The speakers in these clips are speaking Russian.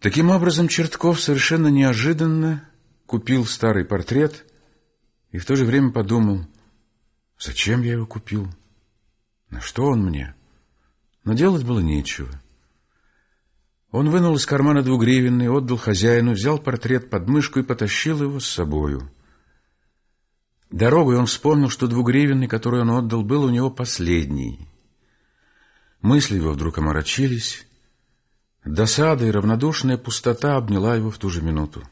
Таким образом, Чертков совершенно неожиданно купил старый портрет и в то же время подумал, зачем я его купил, на что он мне. Но делать было нечего. Он вынул из кармана двугривенный, отдал хозяину, взял портрет под мышку и потащил его с собою. Дорогой он вспомнил, что двугривенный, который он отдал, был у него последний. Мысли его вдруг оморочились. Досада и равнодушная пустота обняла его в ту же минуту.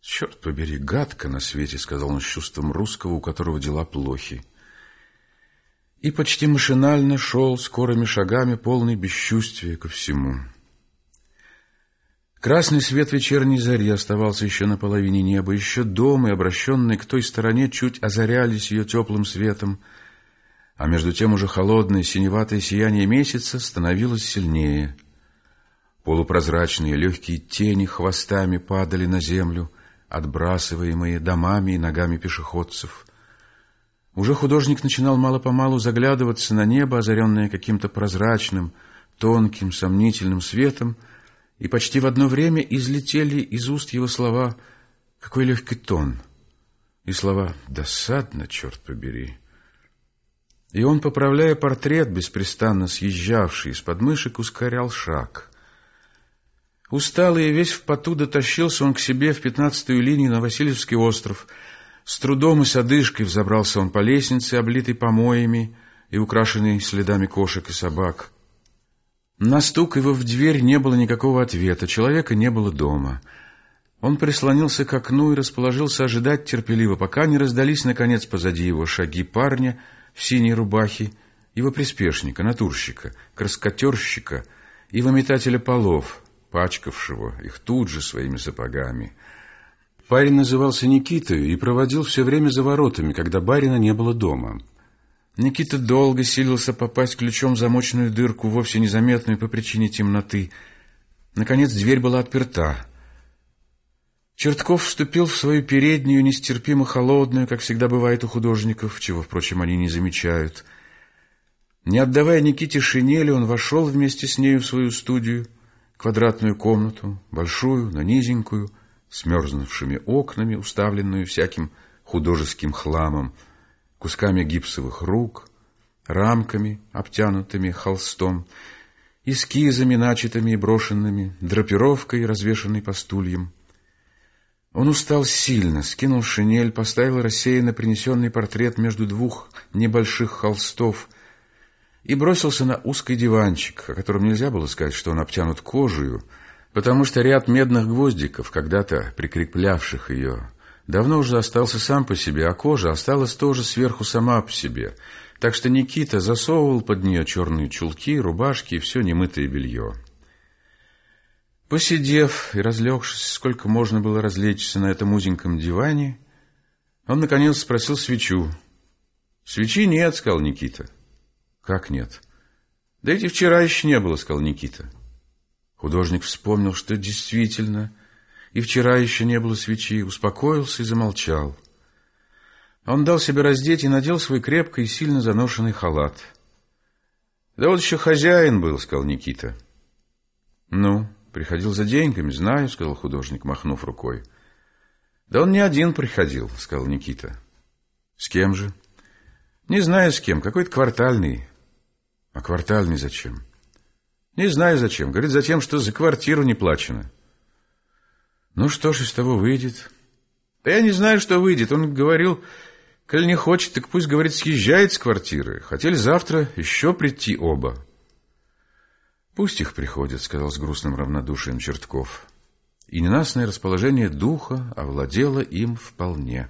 «Черт побери, гадко на свете», — сказал он с чувством русского, у которого дела плохи. И почти машинально шел скорыми шагами, полный бесчувствия ко всему. Красный свет вечерней зари оставался еще на половине неба, еще дома, обращенные к той стороне, чуть озарялись ее теплым светом, а между тем уже холодное синеватое сияние месяца становилось сильнее. Полупрозрачные легкие тени хвостами падали на землю, отбрасываемые домами и ногами пешеходцев. Уже художник начинал мало-помалу заглядываться на небо, озаренное каким-то прозрачным, тонким, сомнительным светом, и почти в одно время излетели из уст его слова «Какой легкий тон!» и слова «Досадно, черт побери!» И он, поправляя портрет, беспрестанно съезжавший из подмышек, ускорял шаг. Усталый и весь в поту дотащился он к себе в пятнадцатую линию на Васильевский остров. С трудом и с одышкой взобрался он по лестнице, облитой помоями и украшенной следами кошек и собак. На стук его в дверь не было никакого ответа, человека не было дома. Он прислонился к окну и расположился ожидать терпеливо, пока не раздались, наконец, позади его шаги парня в синей рубахе, его приспешника, натурщика, краскотерщика и выметателя полов, пачкавшего их тут же своими сапогами. Парень назывался Никитой и проводил все время за воротами, когда барина не было дома. Никита долго силился попасть ключом в замочную дырку, вовсе незаметную по причине темноты. Наконец дверь была отперта. Чертков вступил в свою переднюю, нестерпимо холодную, как всегда бывает у художников, чего, впрочем, они не замечают. Не отдавая Никите шинели, он вошел вместе с нею в свою студию, квадратную комнату, большую, но низенькую, с мерзнувшими окнами, уставленную всяким художеским хламом, кусками гипсовых рук, рамками, обтянутыми холстом, эскизами, начатыми и брошенными, драпировкой, развешанной по стульям. Он устал сильно, скинул шинель, поставил рассеянно принесенный портрет между двух небольших холстов и бросился на узкий диванчик, о котором нельзя было сказать, что он обтянут кожей, потому что ряд медных гвоздиков, когда-то прикреплявших ее давно уже остался сам по себе, а кожа осталась тоже сверху сама по себе. Так что Никита засовывал под нее черные чулки, рубашки и все немытое белье. Посидев и разлегшись, сколько можно было развлечься на этом узеньком диване, он, наконец, спросил свечу. «Свечи нет», — сказал Никита. «Как нет?» «Да эти вчера еще не было», — сказал Никита. Художник вспомнил, что действительно и вчера еще не было свечи, успокоился и замолчал. Он дал себе раздеть и надел свой крепко и сильно заношенный халат. «Да вот еще хозяин был», — сказал Никита. «Ну, приходил за деньгами, знаю», — сказал художник, махнув рукой. «Да он не один приходил», — сказал Никита. «С кем же?» «Не знаю с кем, какой-то квартальный». «А квартальный зачем?» «Не знаю зачем. Говорит, за тем, что за квартиру не плачено». Ну что ж из того выйдет? Да я не знаю, что выйдет. Он говорил, коль не хочет, так пусть, говорит, съезжает с квартиры. Хотели завтра еще прийти оба. Пусть их приходят, сказал с грустным равнодушием Чертков. И ненастное расположение духа овладело им вполне.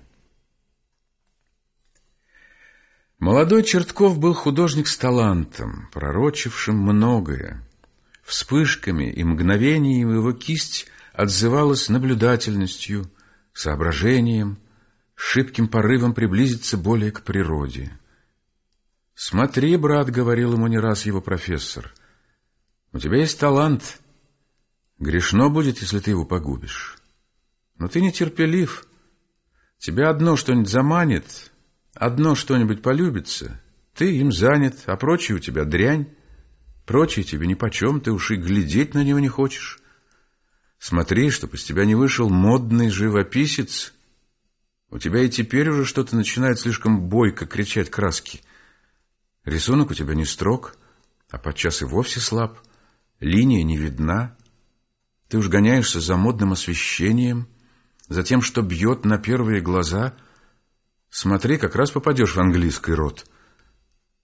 Молодой Чертков был художник с талантом, пророчившим многое. Вспышками и мгновениями его кисть отзывалась наблюдательностью, соображением, шибким порывом приблизиться более к природе. «Смотри, брат», — говорил ему не раз его профессор, — «у тебя есть талант. Грешно будет, если ты его погубишь. Но ты нетерпелив. Тебя одно что-нибудь заманит, одно что-нибудь полюбится, ты им занят, а прочее у тебя дрянь, прочее тебе нипочем, ты уж и глядеть на него не хочешь». Смотри, чтоб из тебя не вышел модный живописец. У тебя и теперь уже что-то начинает слишком бойко кричать краски. Рисунок у тебя не строг, а подчас и вовсе слаб. Линия не видна. Ты уж гоняешься за модным освещением, за тем, что бьет на первые глаза. Смотри, как раз попадешь в английский род.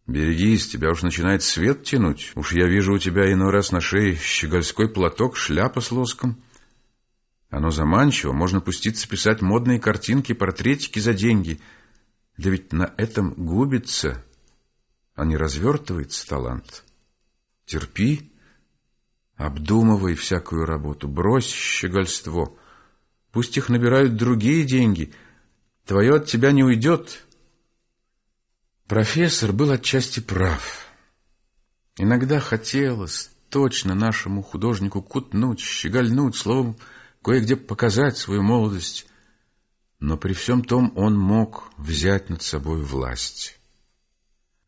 Берегись, тебя уж начинает свет тянуть. Уж я вижу у тебя иной раз на шее щегольской платок, шляпа с лоском. Оно заманчиво, можно пуститься писать модные картинки, портретики за деньги. Да ведь на этом губится, а не развертывается талант. Терпи, обдумывай всякую работу, брось щегольство. Пусть их набирают другие деньги, твое от тебя не уйдет. Профессор был отчасти прав. Иногда хотелось точно нашему художнику кутнуть, щегольнуть, словом, кое-где показать свою молодость, но при всем том он мог взять над собой власть.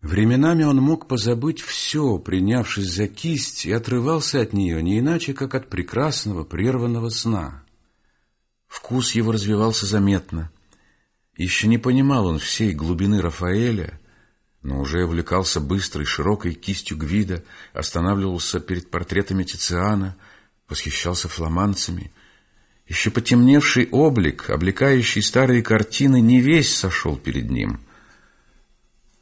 Временами он мог позабыть все, принявшись за кисть, и отрывался от нее не иначе, как от прекрасного прерванного сна. Вкус его развивался заметно. Еще не понимал он всей глубины Рафаэля, но уже увлекался быстрой, широкой кистью Гвида, останавливался перед портретами Тициана, восхищался фламандцами. Еще потемневший облик, облекающий старые картины, не весь сошел перед ним —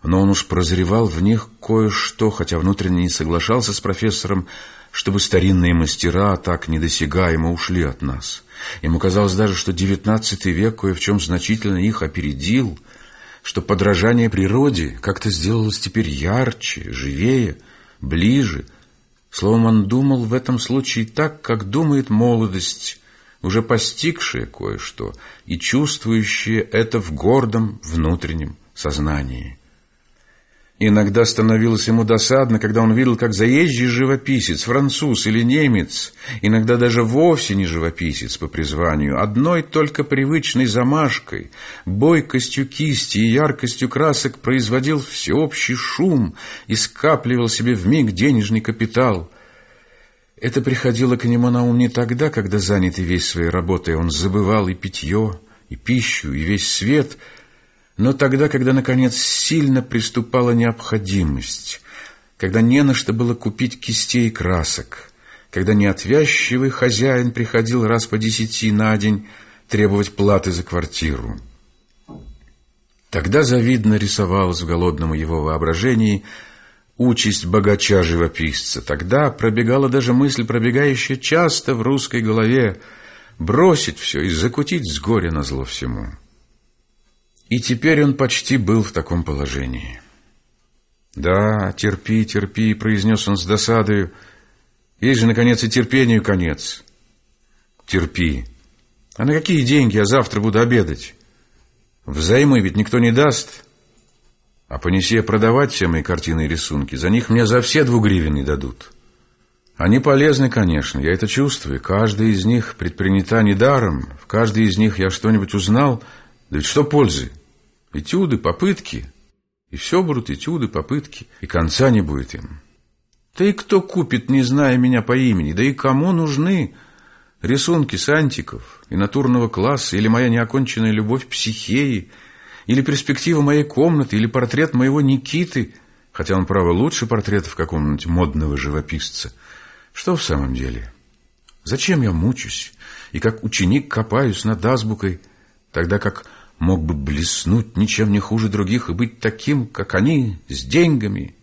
но он уж прозревал в них кое-что, хотя внутренне не соглашался с профессором, чтобы старинные мастера так недосягаемо ушли от нас. Ему казалось даже, что девятнадцатый век кое в чем значительно их опередил, что подражание природе как-то сделалось теперь ярче, живее, ближе. Словом, он думал в этом случае так, как думает молодость, уже постигшая кое-что и чувствующая это в гордом внутреннем сознании. Иногда становилось ему досадно, когда он видел, как заезжий живописец, француз или немец, иногда даже вовсе не живописец по призванию, одной только привычной замашкой, бойкостью кисти и яркостью красок производил всеобщий шум и скапливал себе в миг денежный капитал. Это приходило к нему на ум не тогда, когда занятый весь своей работой он забывал и питье, и пищу, и весь свет — но тогда, когда, наконец, сильно приступала необходимость, когда не на что было купить кистей и красок, когда неотвязчивый хозяин приходил раз по десяти на день требовать платы за квартиру. Тогда завидно рисовалась в голодном его воображении участь богача-живописца. Тогда пробегала даже мысль, пробегающая часто в русской голове, бросить все и закутить с горя на зло всему. И теперь он почти был в таком положении. «Да, терпи, терпи», — произнес он с досадою. «Есть же, наконец, и терпению конец». «Терпи. А на какие деньги я завтра буду обедать? Взаймы ведь никто не даст. А понеси я продавать все мои картины и рисунки, за них мне за все двугривенные дадут». Они полезны, конечно, я это чувствую. Каждая из них предпринята недаром. В каждой из них я что-нибудь узнал. Да ведь что пользы? Этюды, попытки. И все будут этюды, попытки. И конца не будет им. Да и кто купит, не зная меня по имени? Да и кому нужны рисунки сантиков и натурного класса, или моя неоконченная любовь психеи, или перспектива моей комнаты, или портрет моего Никиты, хотя он, право, лучше портретов какого-нибудь модного живописца. Что в самом деле? Зачем я мучусь и как ученик копаюсь над азбукой, тогда как мог бы блеснуть ничем не хуже других и быть таким, как они, с деньгами,